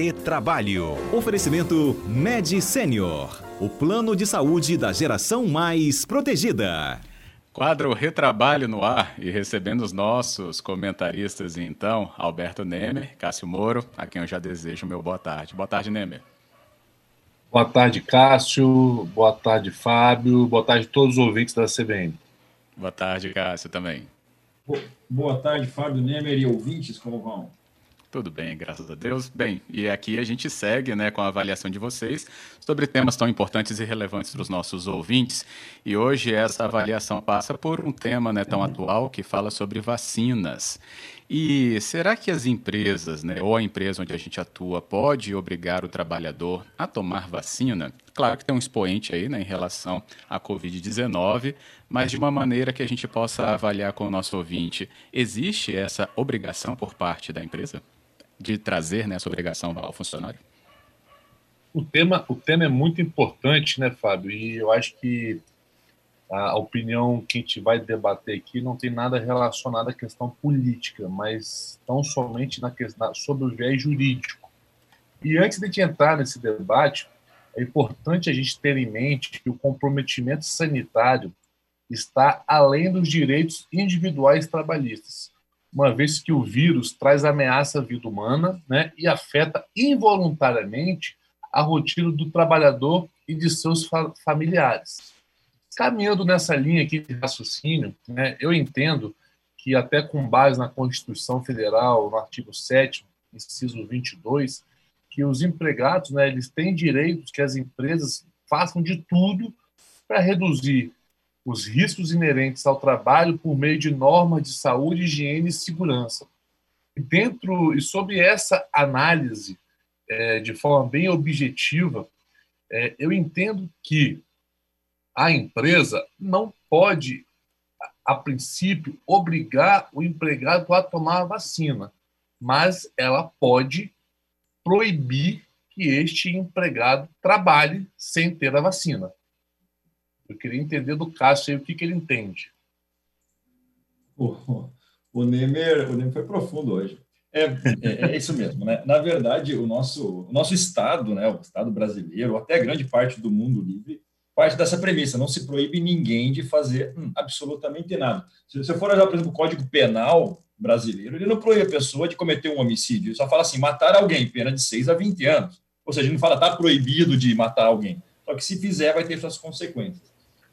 Retrabalho. Oferecimento Med Senior, o plano de saúde da geração mais protegida. Quadro Retrabalho no ar e recebendo os nossos comentaristas, então, Alberto Nemer, Cássio Moro, a quem eu já desejo meu boa tarde. Boa tarde, Nemer. Boa tarde, Cássio. Boa tarde, Fábio. Boa tarde a todos os ouvintes da CBN. Boa tarde, Cássio, também. Boa tarde, Fábio Nemer e ouvintes, como vão? Tudo bem, graças a Deus. Bem, e aqui a gente segue né, com a avaliação de vocês sobre temas tão importantes e relevantes para os nossos ouvintes. E hoje essa avaliação passa por um tema né, tão atual que fala sobre vacinas. E será que as empresas, né, ou a empresa onde a gente atua, pode obrigar o trabalhador a tomar vacina? Claro que tem um expoente aí né, em relação à Covid-19, mas de uma maneira que a gente possa avaliar com o nosso ouvinte. Existe essa obrigação por parte da empresa? De trazer né, essa obrigação ao funcionário? O tema, o tema é muito importante, né, Fábio? E eu acho que a opinião que a gente vai debater aqui não tem nada relacionado à questão política, mas tão somente na questão, sobre o viés jurídico. E antes de gente entrar nesse debate, é importante a gente ter em mente que o comprometimento sanitário está além dos direitos individuais trabalhistas uma vez que o vírus traz ameaça à vida humana né, e afeta involuntariamente a rotina do trabalhador e de seus fa familiares. Caminhando nessa linha aqui de raciocínio, né, eu entendo que, até com base na Constituição Federal, no artigo 7, inciso 22, que os empregados né, eles têm direitos que as empresas façam de tudo para reduzir os riscos inerentes ao trabalho por meio de normas de saúde, higiene e segurança. E dentro e sobre essa análise é, de forma bem objetiva, é, eu entendo que a empresa não pode, a princípio, obrigar o empregado a tomar a vacina, mas ela pode proibir que este empregado trabalhe sem ter a vacina. Eu queria entender do Cássio aí o que, que ele entende. O, o, Nemer, o Nemer foi profundo hoje. É, é, é, isso mesmo, né? Na verdade, o nosso, o nosso Estado, né, o Estado brasileiro, até grande parte do mundo livre, parte dessa premissa, não se proíbe ninguém de fazer hum, absolutamente nada. Se você for olhar, por exemplo, o Código Penal brasileiro, ele não proíbe a pessoa de cometer um homicídio, ele só fala assim, matar alguém, pena de 6 a 20 anos. Ou seja, ele não fala, está proibido de matar alguém. Só que se fizer, vai ter suas consequências.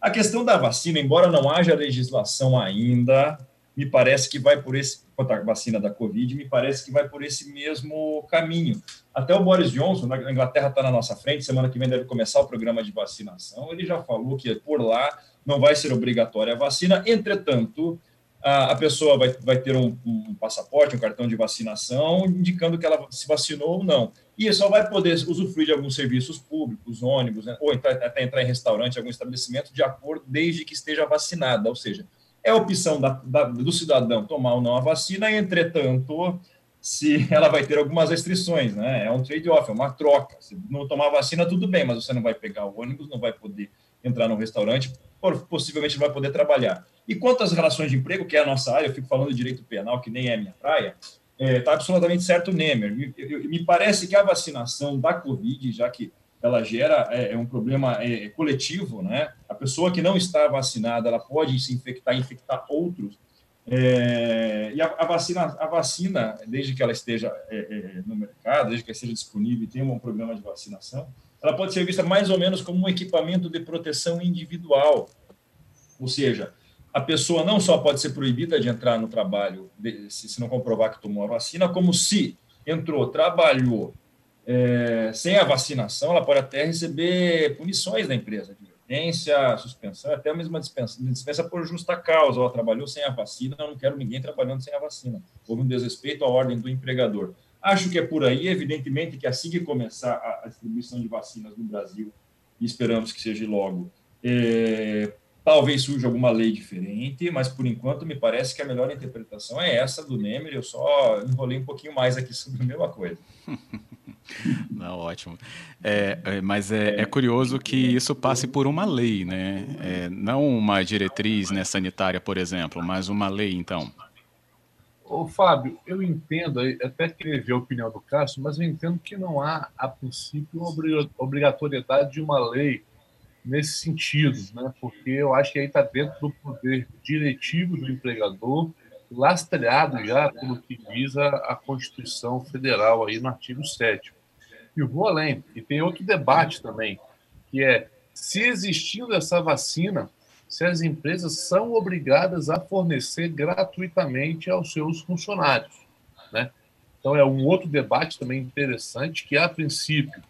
A questão da vacina, embora não haja legislação ainda, me parece que vai por esse, quanto à vacina da Covid, me parece que vai por esse mesmo caminho. Até o Boris Johnson, na Inglaterra está na nossa frente, semana que vem deve começar o programa de vacinação, ele já falou que por lá não vai ser obrigatória a vacina, entretanto, a, pessoa vai, vai ter um, um, passaporte, um cartão de vacinação, indicando que ela se vacinou ou não. E só vai poder usufruir de alguns serviços públicos, ônibus, né, ou entrar, até entrar em restaurante, algum estabelecimento, de acordo, desde que esteja vacinada. Ou seja, é opção da, da, do cidadão tomar ou não a vacina, entretanto, se ela vai ter algumas restrições, né? É um trade-off, é uma troca. Se não tomar vacina, tudo bem, mas você não vai pegar o ônibus, não vai poder entrar no restaurante, possivelmente não vai poder trabalhar. E quanto às relações de emprego, que é a nossa área, eu fico falando de direito penal, que nem é a minha praia, está é, tá absolutamente certo o Nemer. Me, me, parece que a vacinação da Covid, já que ela gera é, é um problema é, coletivo, né? A pessoa que não está vacinada, ela pode se infectar, infectar outros. É, e a, a, vacina, a vacina, desde que ela esteja é, é, no mercado, desde que ela esteja disponível e tenha um programa de vacinação, ela pode ser vista mais ou menos como um equipamento de proteção individual. Ou seja, a pessoa não só pode ser proibida de entrar no trabalho se não comprovar que tomou a vacina, como se entrou, trabalhou é, sem a vacinação, ela pode até receber punições da empresa, advertência, suspensão, até mesmo uma dispensa, dispensa por justa causa. Ela trabalhou sem a vacina, eu não quero ninguém trabalhando sem a vacina. Houve um desrespeito à ordem do empregador. Acho que é por aí, evidentemente, que assim que começar a, distribuição de vacinas no Brasil, e esperamos que seja logo, é, Talvez surja alguma lei diferente, mas por enquanto me parece que a melhor interpretação é essa do Nemer. Eu só enrolei um pouquinho mais aqui sobre a mesma coisa. Não, ótimo. É, é, mas é, é, curioso que isso passe por uma lei, né? É, não uma diretriz né, sanitária, por exemplo, mas uma lei, então. Ô, Fábio, eu entendo, até queria ver a opinião do Cássio, mas eu entendo que não há, a princípio, obrigatoriedade de uma lei nesse sentido, né? porque eu acho que aí está dentro do poder diretivo do empregador, lastreado já pelo que visa a Constituição Federal aí no artigo 7 E vou além, e tem outro debate também, que é se existindo essa vacina, se as empresas são obrigadas a fornecer gratuitamente aos seus funcionários. Né? Então, é um outro debate também interessante, que, a princípio,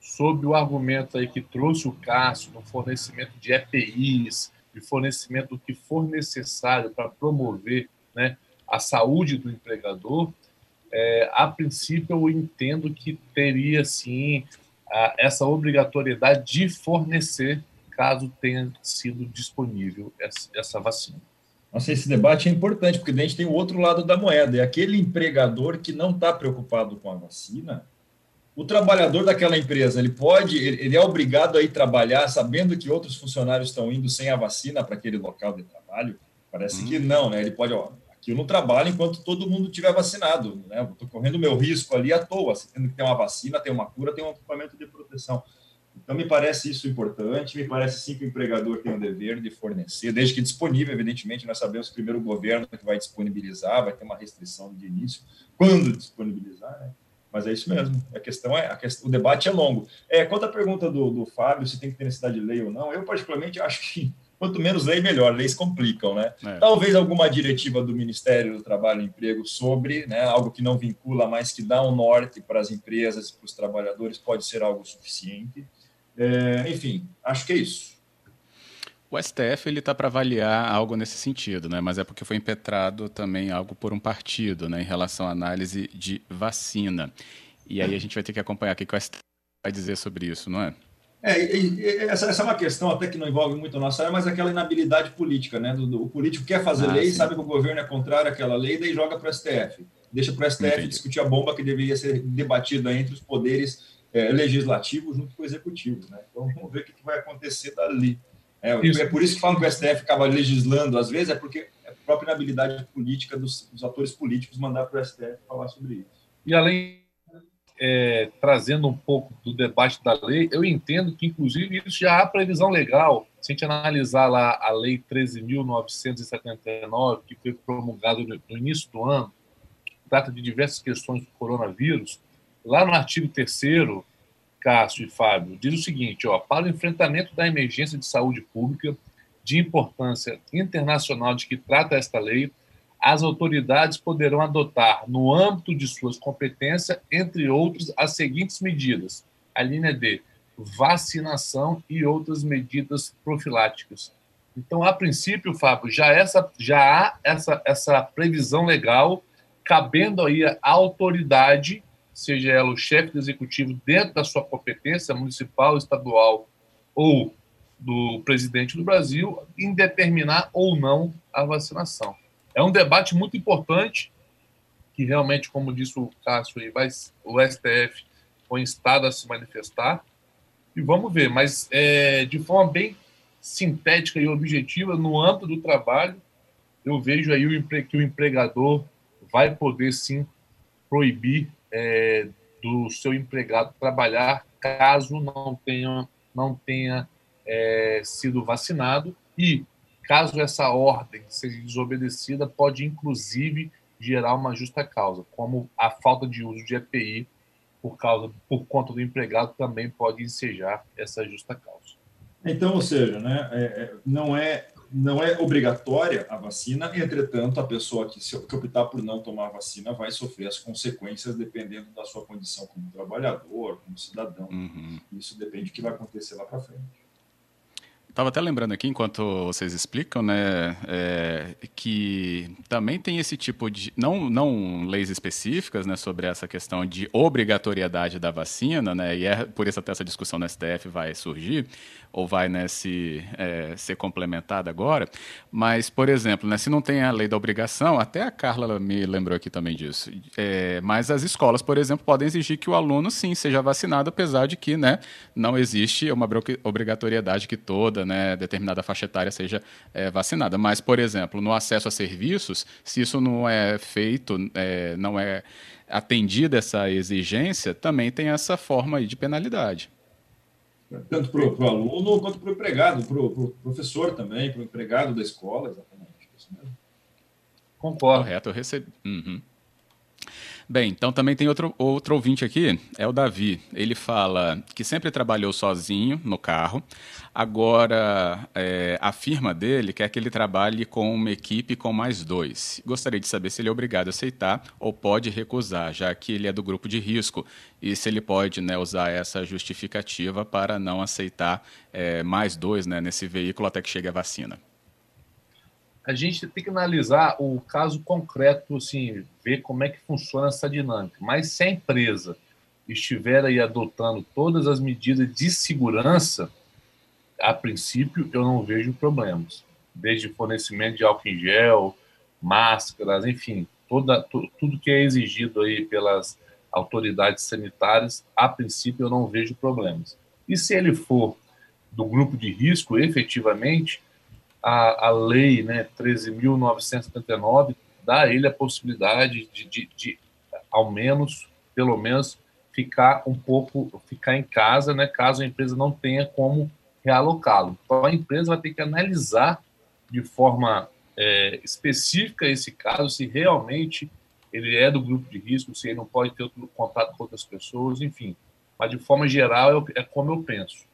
sob o argumento aí que trouxe o Cássio, no fornecimento de EPIs, de fornecimento do que for necessário para promover né, a saúde do empregador, é, a princípio eu entendo que teria sim a, essa obrigatoriedade de fornecer caso tenha sido disponível essa, essa vacina. Nossa, esse debate é importante, porque a gente tem o outro lado da moeda. É aquele empregador que não está preocupado com a vacina. O trabalhador daquela empresa, ele pode, ele é obrigado a ir trabalhar sabendo que outros funcionários estão indo sem a vacina para aquele local de trabalho? Parece hum. que não, né? Ele pode, ó, aqui eu não trabalho enquanto todo mundo tiver vacinado, né? Estou correndo meu risco ali à toa, tendo que ter uma vacina, ter uma cura, ter um equipamento de proteção. Então, me parece isso importante, me parece sim que o empregador tem o dever de fornecer, desde que disponível, evidentemente, nós sabemos que primeiro o governo que vai disponibilizar, vai ter uma restrição de início, quando disponibilizar, né? Mas é isso mesmo, a questão é, a questão, o debate é longo. É, quanto à pergunta do, do Fábio, se tem que ter necessidade de lei ou não, eu particularmente acho que quanto menos lei, melhor. Leis complicam, né? É. Talvez alguma diretiva do Ministério do Trabalho e Emprego sobre, né, algo que não vincula, mas que dá um norte para as empresas e para os trabalhadores, pode ser algo suficiente. É, enfim, acho que é isso. O STF ele está para avaliar algo nesse sentido, né? Mas é porque foi impetrado também algo por um partido, né? Em relação à análise de vacina. E aí a gente vai ter que acompanhar o que o STF vai dizer sobre isso, não é? É, e, e, essa, essa, é uma questão até que não envolve muito a nossa área, mas aquela inabilidade política, né? Do, do, o político quer fazer ah, lei, sim. sabe que o governo é contrário àquela lei, daí joga para o STF. Deixa para o STF Entendi. discutir a bomba que deveria ser debatida entre os poderes é, legislativo junto com o executivo. Né? Então, vamos ver o que vai acontecer dali. É, é, por isso que falam que o STF acaba legislando, às vezes, é porque é a própria inabilidade política dos, dos atores políticos mandar para o STF falar sobre isso. E além, é, trazendo um pouco do debate da lei, eu entendo que, inclusive, isso já há previsão legal. Se a gente analisar lá a Lei 13.979, que foi promulgada no início do ano, trata de diversas questões do coronavírus, lá no artigo 3 Cássio e Fábio, diz o seguinte, ó, para o enfrentamento da emergência de saúde pública de importância internacional de que trata esta lei, as autoridades poderão adotar, no âmbito de suas competências, entre outros, as seguintes medidas. A linha D, vacinação e outras medidas profiláticas. Então, a princípio, Fábio, já, essa, já há essa, essa previsão legal cabendo aí a autoridade seja ela o chefe do executivo dentro da sua competência municipal, estadual ou do presidente do Brasil, em determinar ou não a vacinação. É um debate muito importante que realmente, como disse o Cássio, aí, vai, o STF foi instado a se manifestar. E vamos ver, mas é, de forma bem sintética e objetiva, no âmbito do trabalho, eu vejo aí o, que o empregador vai poder sim proibir é, do seu empregado trabalhar caso não tenha, não tenha é, sido vacinado. E caso essa ordem seja desobedecida, pode inclusive gerar uma justa causa, como a falta de uso de EPI por causa por conta do empregado também pode ensejar essa justa causa. Então, ou seja, né, é, é não é não é obrigatória a vacina, entretanto, a pessoa que, se, que optar por não tomar a vacina vai sofrer as consequências dependendo da sua condição como trabalhador, como cidadão. Uhum. Isso depende do que vai acontecer lá para frente. Estava até lembrando aqui, enquanto vocês explicam, né, é, que também tem esse tipo de. Não, não leis específicas né, sobre essa questão de obrigatoriedade da vacina, né, e é por isso até essa discussão no STF vai surgir, ou vai né, se, é, ser complementada agora. Mas, por exemplo, né, se não tem a lei da obrigação, até a Carla me lembrou aqui também disso. É, mas as escolas, por exemplo, podem exigir que o aluno sim seja vacinado, apesar de que né, não existe uma obrigatoriedade que toda né, determinada faixa etária seja é, vacinada. Mas, por exemplo, no acesso a serviços, se isso não é feito, é, não é atendida essa exigência, também tem essa forma de penalidade. Tanto para o aluno quanto para o empregado, para o pro professor também, para o empregado da escola, exatamente. Mesmo. Concordo. Correto, eu recebi. Uhum. Bem, então também tem outro, outro ouvinte aqui, é o Davi. Ele fala que sempre trabalhou sozinho no carro. Agora, é, a firma dele quer que ele trabalhe com uma equipe com mais dois. Gostaria de saber se ele é obrigado a aceitar ou pode recusar, já que ele é do grupo de risco. E se ele pode né, usar essa justificativa para não aceitar é, mais dois né, nesse veículo até que chegue a vacina a gente tem que analisar o caso concreto, assim, ver como é que funciona essa dinâmica. Mas se a empresa estiver aí adotando todas as medidas de segurança, a princípio eu não vejo problemas. Desde fornecimento de álcool em gel, máscaras, enfim, toda, tudo que é exigido aí pelas autoridades sanitárias, a princípio eu não vejo problemas. E se ele for do grupo de risco, efetivamente, a, a lei né, 13.979 dá a ele a possibilidade de, de, de, ao menos, pelo menos, ficar um pouco, ficar em casa, né, caso a empresa não tenha como realocá-lo. Então, a empresa vai ter que analisar de forma é, específica esse caso, se realmente ele é do grupo de risco, se ele não pode ter outro contato com outras pessoas, enfim. Mas, de forma geral, é, é como eu penso.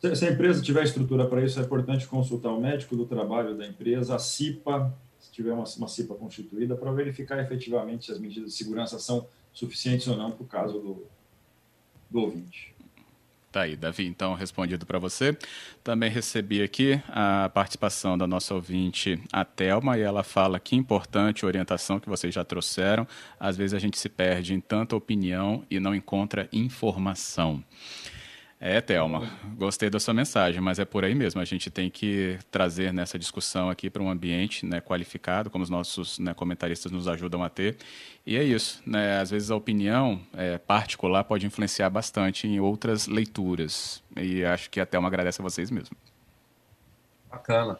Se a empresa tiver estrutura para isso, é importante consultar o médico do trabalho da empresa, a CIPA, se tiver uma, uma CIPA constituída, para verificar efetivamente se as medidas de segurança são suficientes ou não para o caso do, do ouvinte. Tá aí, Davi, então respondido para você. Também recebi aqui a participação da nossa ouvinte, a Thelma, e ela fala que importante a orientação que vocês já trouxeram. Às vezes a gente se perde em tanta opinião e não encontra informação. É, Thelma, gostei da sua mensagem, mas é por aí mesmo. A gente tem que trazer nessa discussão aqui para um ambiente né, qualificado, como os nossos né, comentaristas nos ajudam a ter. E é isso. Né? Às vezes a opinião é, particular pode influenciar bastante em outras leituras. E acho que a Thelma agradece a vocês mesmo. Bacana.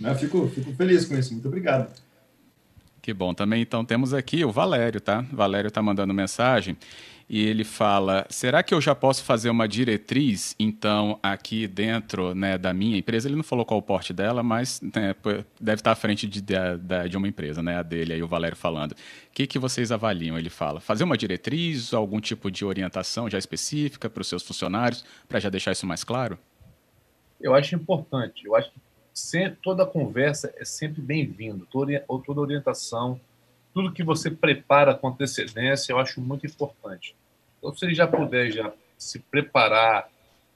Eu fico, fico feliz com isso. Muito obrigado. Que bom. Também então temos aqui o Valério, tá? Valério está mandando mensagem e ele fala: será que eu já posso fazer uma diretriz, então, aqui dentro né, da minha empresa? Ele não falou qual o porte dela, mas né, deve estar à frente de, de, de, uma empresa, né, a dele, aí o Valério falando. O que, que vocês avaliam? Ele fala: fazer uma diretriz, algum tipo de orientação já específica para os seus funcionários, para já deixar isso mais claro? Eu acho importante. Eu acho que sempre, toda conversa é sempre bem-vindo, toda, toda orientação tudo que você prepara com antecedência, eu acho muito importante. Então, se ele já puder já se preparar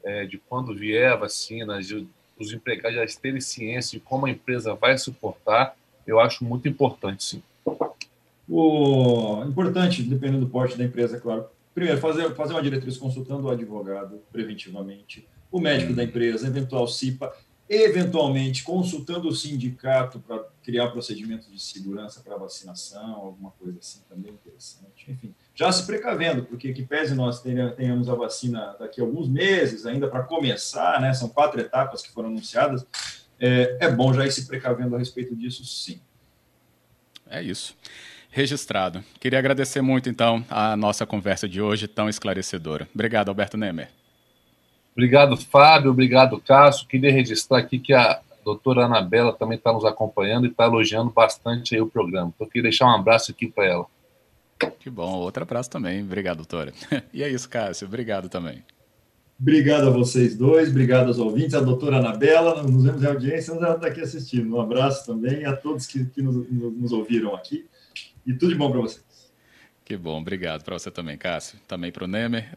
é, de quando vier a vacina, de, os empregados já terem ciência de como a empresa vai suportar, eu acho muito importante, sim. O importante, dependendo do porte da empresa, é claro. Primeiro, fazer, fazer uma diretriz consultando o advogado preventivamente, o médico da empresa, eventual CIPA, eventualmente consultando o sindicato para criar procedimentos de segurança para vacinação, alguma coisa assim também interessante. Enfim, já se precavendo, porque que pese nós tenhamos a vacina daqui a alguns meses ainda para começar, né? São quatro etapas que foram anunciadas. É, é bom já ir se precavendo a respeito disso, sim. É isso. Registrado. Queria agradecer muito, então, a nossa conversa de hoje tão esclarecedora. Obrigado, Alberto Nemer. Obrigado, Fábio. Obrigado, Cássio. Queria registrar aqui que a doutora Anabela também está nos acompanhando e está elogiando bastante o programa. Então, eu queria deixar um abraço aqui para ela. Que bom. Outro abraço também. Obrigado, doutora. E é isso, Cássio. Obrigado também. Obrigado a vocês dois, obrigado aos ouvintes, a doutora Anabela, nos vemos em audiência, ela está aqui assistindo. Um abraço também a todos que, que nos, nos ouviram aqui e tudo de bom para vocês. Que bom, obrigado para você também, Cássio. Também para o Nemer.